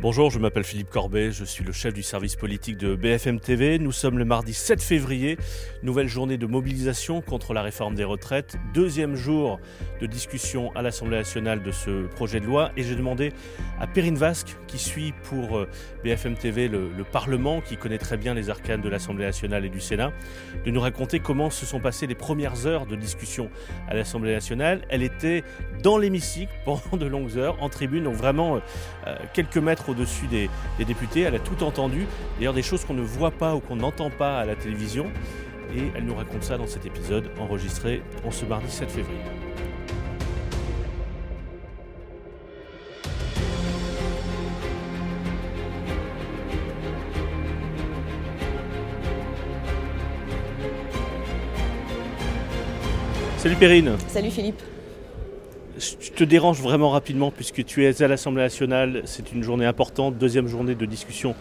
Bonjour, je m'appelle Philippe Corbet, je suis le chef du service politique de BFM TV. Nous sommes le mardi 7 février, nouvelle journée de mobilisation contre la réforme des retraites, deuxième jour de discussion à l'Assemblée nationale de ce projet de loi et j'ai demandé à Perrine Vasque, qui suit pour euh, BFM TV le, le Parlement, qui connaît très bien les arcanes de l'Assemblée nationale et du Sénat, de nous raconter comment se sont passées les premières heures de discussion à l'Assemblée nationale. Elle était dans l'hémicycle pendant de longues heures, en tribune, donc vraiment euh, quelques mètres au-dessus des, des députés. Elle a tout entendu, d'ailleurs des choses qu'on ne voit pas ou qu'on n'entend pas à la télévision. Et elle nous raconte ça dans cet épisode enregistré en ce mardi 7 février. Salut Perrine Salut Philippe. Te dérange vraiment rapidement puisque tu es à l'Assemblée nationale, c'est une journée importante, deuxième journée de discussion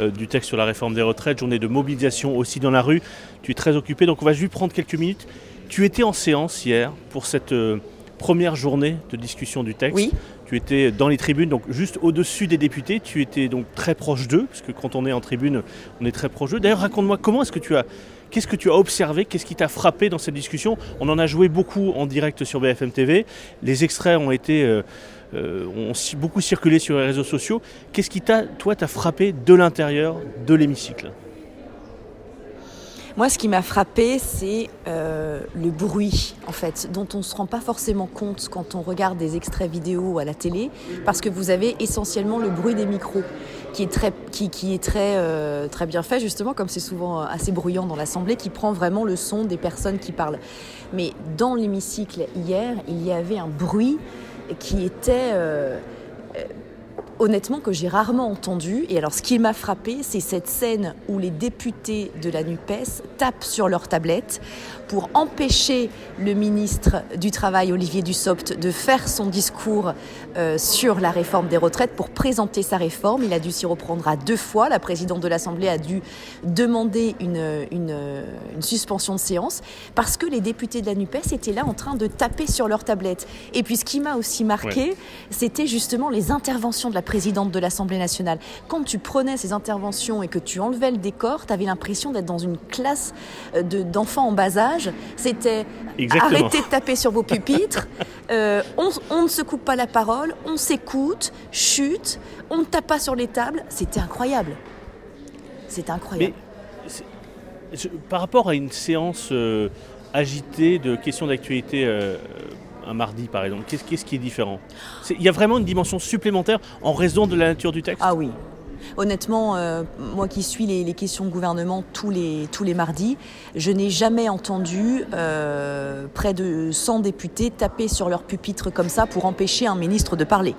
euh, du texte sur la réforme des retraites, journée de mobilisation aussi dans la rue. Tu es très occupé, donc on va juste prendre quelques minutes. Tu étais en séance hier pour cette euh, première journée de discussion du texte. Oui. Tu étais dans les tribunes, donc juste au-dessus des députés. Tu étais donc très proche d'eux, parce que quand on est en tribune, on est très proche d'eux. D'ailleurs, raconte-moi comment est-ce que tu as Qu'est-ce que tu as observé Qu'est-ce qui t'a frappé dans cette discussion? On en a joué beaucoup en direct sur BFM TV. Les extraits ont été euh, euh, ont beaucoup circulé sur les réseaux sociaux. Qu'est-ce qui t'a, toi, t'a frappé de l'intérieur de l'hémicycle? Moi, ce qui m'a frappé, c'est euh, le bruit, en fait, dont on ne se rend pas forcément compte quand on regarde des extraits vidéo à la télé, parce que vous avez essentiellement le bruit des micros, qui est très, qui, est très, euh, très bien fait, justement, comme c'est souvent assez bruyant dans l'Assemblée, qui prend vraiment le son des personnes qui parlent. Mais dans l'hémicycle, hier, il y avait un bruit qui était... euh, honnêtement que j'ai rarement entendu. Et alors ce qui m'a frappé, c'est cette scène où les députés de la NUPES tapent sur leur tablette pour empêcher le ministre du Travail, Olivier Dussopt, de faire son discours euh, sur la réforme des retraites pour présenter sa réforme. Il a dû s'y reprendre à deux fois. La présidente de l'Assemblée a dû demander une, une, une suspension de séance parce que les députés de la NUPES étaient là en train de taper sur leur tablette. Et puis ce qui m'a aussi marqué, c'était justement les interventions de la présidente de l'Assemblée nationale. Quand tu prenais ces interventions et que tu enlevais le décor, tu avais l'impression d'être dans une classe euh, de- d'enfants en bas âge. C'était arrêtez de taper sur vos pupitres, euh, on, on ne se coupe pas la parole, on s'écoute, chute, on ne tape pas sur les tables. C'était incroyable. C'était incroyable. Mais par rapport à une séance euh, agitée de questions d'actualité euh, un mardi, par exemple, qu'est-ce qui est différent? Il y a vraiment une dimension supplémentaire en raison de la nature du texte? Ah oui. Honnêtement, euh, moi qui suis les, questions de gouvernement tous les, tous les mardis, je n'ai jamais entendu euh, près de 100 députés taper sur leur pupitre comme ça pour empêcher un ministre de parler.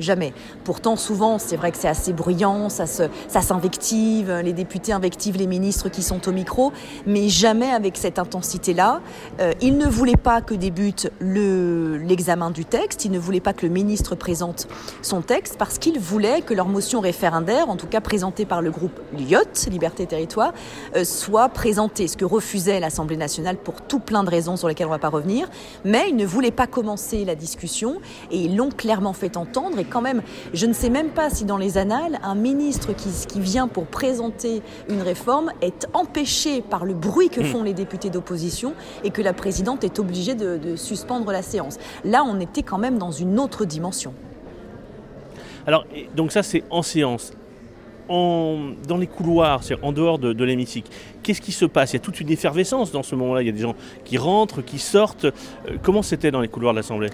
Jamais. Pourtant, souvent, c'est vrai que c'est assez bruyant, ça se, ça s'invective, les députés invectivent les ministres qui sont au micro, mais jamais avec cette intensité-là. Euh, ils ne voulaient pas que débute le, l'examen du texte, ils ne voulaient pas que le ministre présente son texte parce qu'ils voulaient que leur motion référendaire, en tout cas présentée par le groupe LIOT, Liberté Territoire, euh, soit présentée, ce que refusait l'Assemblée nationale pour tout plein de raisons sur lesquelles on ne va pas revenir. Mais ils ne voulaient pas commencer la discussion et ils l'ont clairement fait entendre. Quand même, je ne sais même pas si dans les annales, un ministre qui, qui vient pour présenter une réforme est empêché par le bruit que font les députés d'opposition et que la présidente est obligée de, de suspendre la séance. Là, on était quand même dans une autre dimension. Alors, donc ça, c'est en séance. En, dans les couloirs, c'est en dehors de, l'hémicycle, qu'est-ce qui se passe? Il y a toute une effervescence dans ce moment-là. Il y a des gens qui rentrent, qui sortent. Euh, comment c'était dans les couloirs de l'Assemblée?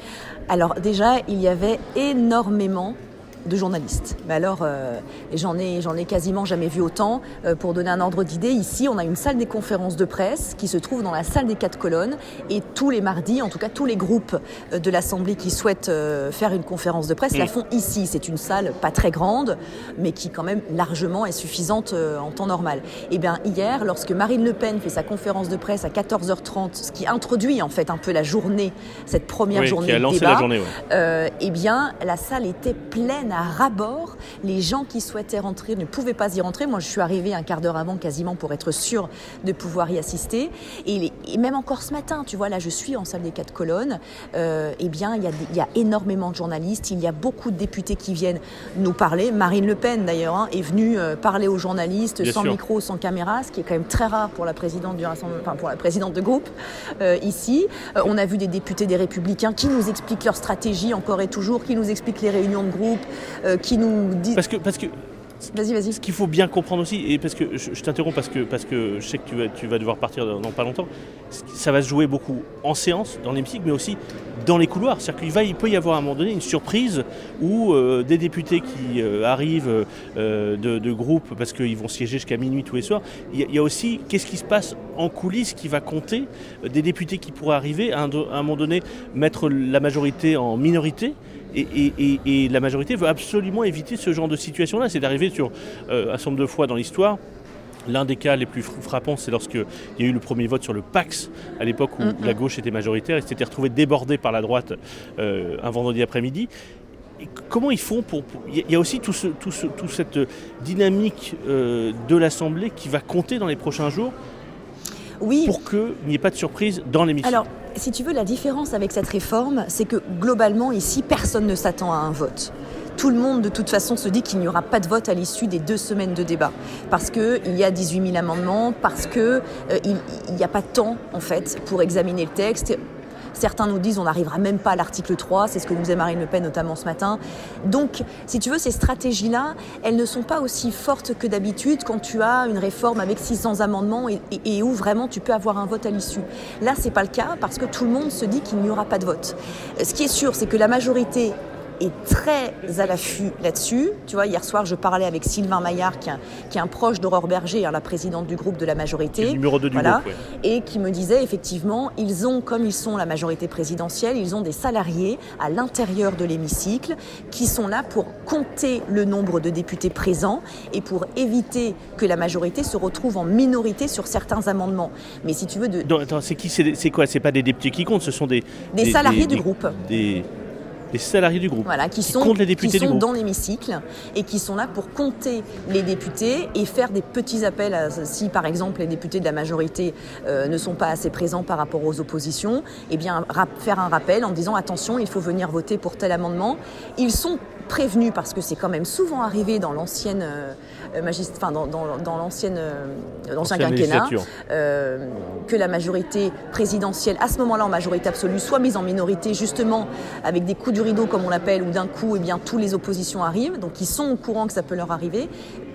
Alors déjà, il y avait énormément de journalistes. Mais alors, euh, et j'en ai, j'en ai quasiment jamais vu autant. Euh, pour donner un ordre d'idée, ici, on a une salle des conférences de presse qui se trouve dans la salle des quatre colonnes. Et tous les mardis, en tout cas tous les groupes euh, de l'Assemblée qui souhaitent euh, faire une conférence de presse la Mm. font ici. C'est une salle pas très grande, mais qui quand même largement est suffisante en temps normal. Et bien hier, lorsque Marine Le Pen fait sa conférence de presse à 14h30, ce qui introduit en fait un peu la journée, cette première Oui, journée Qui a de débat, la journée. ouais. euh, eh bien, la salle était pleine prennent à rabord. Les gens qui souhaitaient rentrer ne pouvaient pas y rentrer. Moi, je suis arrivée un quart d'heure avant quasiment pour être sûre de pouvoir y assister. Et, même encore ce matin, tu vois, là, je suis en salle des quatre colonnes. Euh, eh bien, il y, a, énormément de journalistes. Il y a beaucoup de députés qui viennent nous parler. Marine Le Pen, d'ailleurs, hein, est venue euh, parler aux journalistes sans micro, sans caméra, ce qui est quand même très rare pour la présidente du enfin, pour la présidente de groupe euh, ici. on a vu des députés des Républicains qui nous expliquent leur stratégie encore et toujours, qui nous expliquent les réunions de groupe, qui nous disent. Parce que, parce que Vas-y, vas-y. Ce qu'il faut bien comprendre aussi, et parce que je, t'interromps parce que, parce que je sais que tu vas, tu vas devoir partir dans, pas longtemps, ça va se jouer beaucoup en séance, dans l'hémicycle, mais aussi dans les couloirs. C'est-à-dire qu'il va, il peut y avoir à un moment donné une surprise où euh, des députés qui euh, arrivent euh, de, de, groupes parce qu'ils vont siéger jusqu'à minuit tous les soirs. Il y, a, aussi qu'est-ce qui se passe en coulisses qui va compter, des députés qui pourraient arriver à un, à un moment donné mettre la majorité en minorité et, la majorité veut absolument éviter ce genre de situation-là. C'est d'arriver sur euh, un certain nombre de fois dans l'histoire. L'un des cas les plus frappants, c'est lorsqu'il y a eu le premier vote sur le Pax, à l'époque où la gauche était majoritaire, et s'était retrouvé débordé par la droite euh, un vendredi après-midi. comment ils font pour... Il y a aussi toute cette dynamique euh, de l'Assemblée qui va compter dans les prochains jours oui. pour qu'il n'y ait pas de surprise dans l'émission. Alors, si tu veux, la différence avec cette réforme, c'est que globalement, ici, personne ne s'attend à un vote tout le monde de toute façon se dit qu'il n'y aura pas de vote à l'issue des deux semaines de débat. Parce qu'il y a 18 000 amendements, parce qu'il euh, n'y a pas de temps en fait pour examiner le texte. Certains nous disent on n'arrivera même pas à l'article 3, c'est ce que nous disait Marine Le Pen notamment ce matin. Donc, si tu veux, ces stratégies-là, elles ne sont pas aussi fortes que d'habitude quand tu as une réforme avec 600 amendements et, où vraiment tu peux avoir un vote à l'issue. Là, c'est pas le cas parce que tout le monde se dit qu'il n'y aura pas de vote. Ce qui est sûr, c'est que la majorité est très à l'affût là-dessus. Tu vois, hier soir, je parlais avec Sylvain Maillard, qui est un, proche d'Aurore Berger, hein, la présidente du groupe de la majorité. Le numéro 2 du groupe, Et qui me disait, effectivement, ils ont, comme ils sont la majorité présidentielle, ils ont des salariés à l'intérieur de l'hémicycle qui sont là pour compter le nombre de députés présents et pour éviter que la majorité se retrouve en minorité sur certains amendements. Mais si tu veux... De... c'est qui? C'est quoi? C'est pas des députés qui comptent, ce sont des... Des, salariés du groupe. Des les salariés du groupe. Voilà, qui, sont, les députés qui sont dans l'hémicycle et qui sont là pour compter les députés et faire des petits appels si par exemple les députés de la majorité euh, ne sont pas assez présents par rapport aux oppositions, eh bien faire un rappel en disant attention, il faut venir voter pour tel amendement. Ils sont prévenus parce que c'est quand même souvent arrivé dans l'ancienne euh, enfin, dans, dans, l'ancienne euh, l'ancien quinquennat que la majorité présidentielle à ce moment-là en majorité absolue soit mise en minorité justement avec des coups du rideau, comme on l'appelle, où d'un coup, eh bien, tous les oppositions arrivent, donc ils sont au courant que ça peut leur arriver.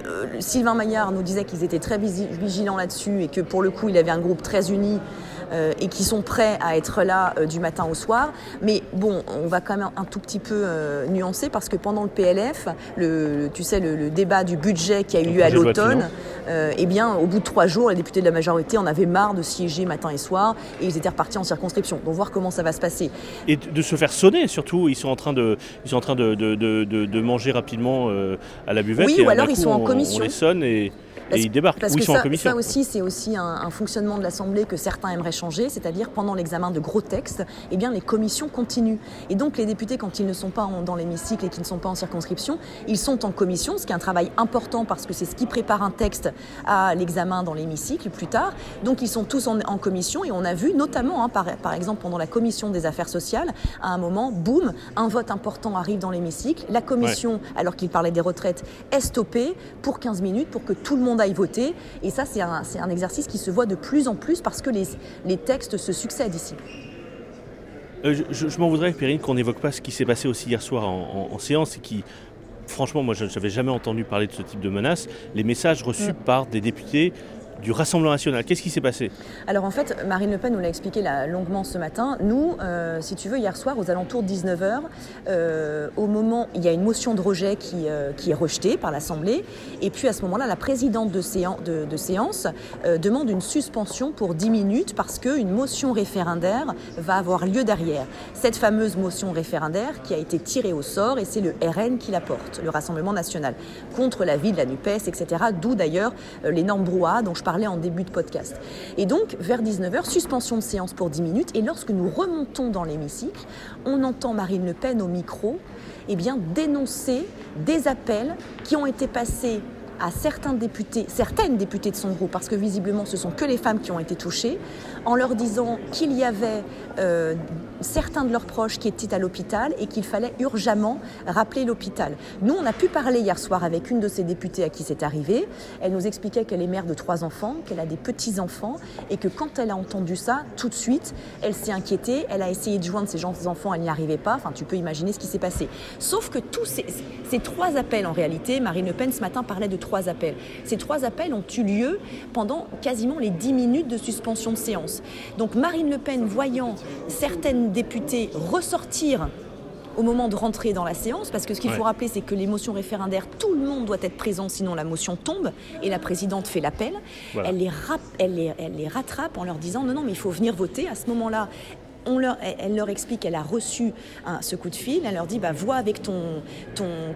Euh, Sylvain Maillard nous disait qu'ils étaient très vigilants là-dessus et que pour le coup, il avait un groupe très uni euh, et qui sont prêts à être là euh, du matin au soir. Mais bon, on va quand même un tout petit peu nuancer parce que pendant le PLF, le, tu sais, le, débat du budget qui a eu lieu à l'automne, eh bien, au bout de trois jours, les députés de la majorité en avaient marre de siéger matin et soir et ils étaient repartis en circonscription. Donc voir comment ça va se passer. Et de se faire sonner, surtout, ils sont en train de, ils sont en train de, de, de, de manger rapidement à la buvette. Oui, ou alors ils sont en commission. On les sonne et et ils débarquent. Parce que ça, ça, aussi, c'est aussi un, fonctionnement de l'Assemblée que certains aimeraient changer, c'est-à-dire pendant l'examen de gros textes, eh bien, les commissions continuent. Et donc les députés, quand ils ne sont pas dans l'hémicycle et qui ne sont pas en circonscription, ils sont en commission, ce qui est un travail important parce que c'est ce qui prépare un texte à l'examen dans l'hémicycle plus tard. Donc ils sont tous en, commission et on a vu notamment, hein, par, par exemple pendant la commission des affaires sociales, à un moment, boum, un vote important arrive dans l'hémicycle. La commission, alors qu'il parlait des retraites, est stoppée pour 15 minutes pour que tout le monde aille voter. Et ça, c'est un, un, exercice qui se voit de plus en plus parce que les, les textes se succèdent ici. Euh, je, m'en voudrais, Périne, qu'on n'évoque pas ce qui s'est passé aussi hier soir en, séance et qui, franchement, moi, je n'avais jamais entendu parler de ce type de menace. Les messages reçus mm. par des députés du Rassemblement national. Qu'est-ce qui s'est passé? Alors en fait, Marine Le Pen nous l'a expliqué longuement ce matin. Nous, euh, si tu veux, hier soir, aux alentours de 19h, euh, au moment, il y a une motion de rejet qui, euh, qui est rejetée par l'Assemblée. Et puis à ce moment-là, la présidente de, séance, de, séance demande une suspension pour 10 minutes parce qu'une motion référendaire va avoir lieu derrière. Cette fameuse motion référendaire qui a été tirée au sort et c'est le RN qui la porte, le Rassemblement national, contre la vie de la NUPES, etc. D'où d'ailleurs l'énorme brouhaha dont je parlais en début de podcast. Et donc, vers 19h, suspension de séance pour 10 minutes. Et lorsque nous remontons dans l'hémicycle, on entend Marine Le Pen au micro eh bien, dénoncer des appels qui ont été passés à certains députés, certaines députées de son groupe, parce que visiblement ce sont que les femmes qui ont été touchées, en leur disant qu'il y avait euh, certains de leurs proches qui étaient à l'hôpital et qu'il fallait urgemment rappeler l'hôpital. Nous, on a pu parler hier soir avec une de ces députées à qui c'est arrivé. Elle nous expliquait qu'elle est mère de trois enfants, qu'elle a des petits-enfants et que quand elle a entendu ça, tout de suite, elle s'est inquiétée, elle a essayé de joindre ses enfants, elle n'y arrivait pas. Enfin, tu peux imaginer ce qui s'est passé. Sauf que tous ces, ces trois appels, en réalité, Marine Le Pen ce matin parlait de trois appels. Ces trois appels ont eu lieu pendant quasiment les dix minutes de suspension de séance. Donc Marine Le Pen, voyant certaines députés ressortir au moment de rentrer dans la séance, parce que ce qu'il faut rappeler, c'est que les motions référendaires, tout le monde doit être présent, sinon la motion tombe, et la présidente fait l'appel. Elle, les elle, elle les rattrape en leur disant non, non, mais il faut venir voter. À ce moment-là, elle leur explique qu'elle a reçu ce coup de fil. Elle leur dit bah, vois avec ton,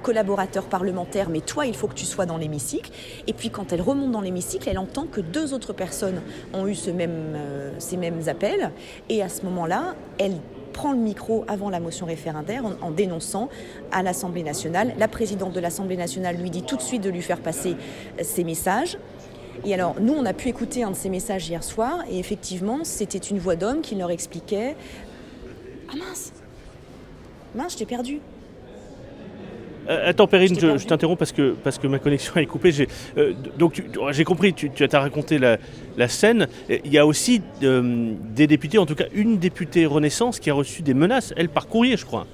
collaborateur parlementaire, mais toi, il faut que tu sois dans l'hémicycle. Et puis, quand elle remonte dans l'hémicycle, elle entend que deux autres personnes ont eu euh, ces mêmes appels. Et à ce moment-là, elle prend le micro avant la motion référendaire en, en dénonçant à l'Assemblée nationale. La présidente de l'Assemblée nationale lui dit tout de suite de lui faire passer ses messages. Et alors, nous, on a pu écouter un de ces messages hier soir, et effectivement, c'était une voix d'homme qui leur expliquait Ah mince Mince, je t'ai perdu. Euh, attends, Perrine, je, t'interromps parce que, parce que ma connexion est coupée. J'ai, euh, donc, j'ai compris, tu, tu as raconté la, la, scène. Il y a aussi euh, des députés, en tout cas une députée Renaissance, qui a reçu des menaces, elle, par courrier, je crois.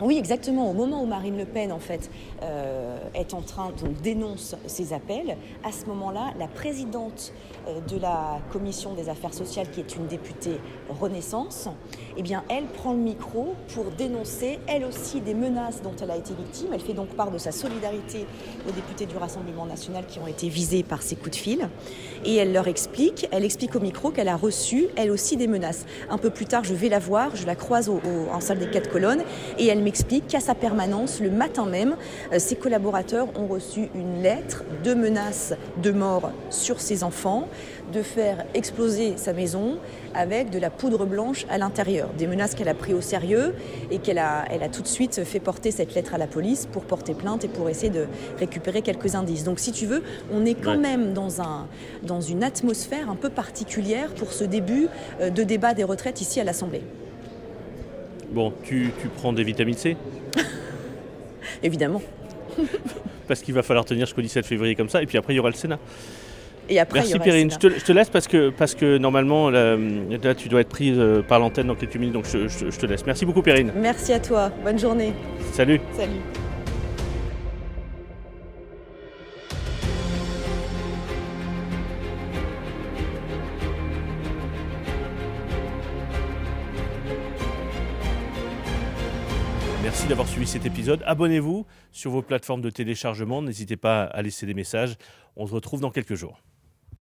Oui, exactement. Au moment où Marine Le Pen, en fait, euh, est en train, donc dénonce ces appels, à ce moment-là, la présidente euh, de la commission des affaires sociales, qui est une députée Renaissance, eh bien, elle prend le micro pour dénoncer, elle aussi, des menaces dont elle a été victime. Elle fait donc part de sa solidarité aux députés du Rassemblement national qui ont été visés par ces coups de fil. Et elle leur explique, elle explique au micro qu'elle a reçu, elle aussi, des menaces. Un peu plus tard, je vais la voir, je la croise en salle des quatre colonnes, et elle m'explique qu'à sa permanence, le matin même, euh, ses collaborateurs ont reçu une lettre de menaces de mort sur ses enfants, de faire exploser sa maison avec de la poudre blanche à l'intérieur. Des menaces qu'elle a pris au sérieux et qu'elle a, elle a tout de suite fait porter cette lettre à la police pour porter plainte et pour essayer de récupérer quelques indices. Donc si tu veux, on est quand même dans, un, dans une atmosphère un peu particulière pour ce début euh, de débat des retraites ici à l'Assemblée. Bon, tu, tu prends des vitamines C Évidemment. Parce qu'il va falloir tenir jusqu'au 17 février comme ça, et puis après il y aura le Sénat. Et après, Merci Perrine, je te, je te, laisse parce que, parce que normalement là, là tu dois être prise euh, par l'antenne dans quelques minutes, donc je, je, je te laisse. Merci beaucoup Perrine. Merci à toi, bonne journée. Salut. Salut. D'avoir suivi cet épisode. Abonnez-vous sur vos plateformes de téléchargement. N'hésitez pas à laisser des messages. On se retrouve dans quelques jours.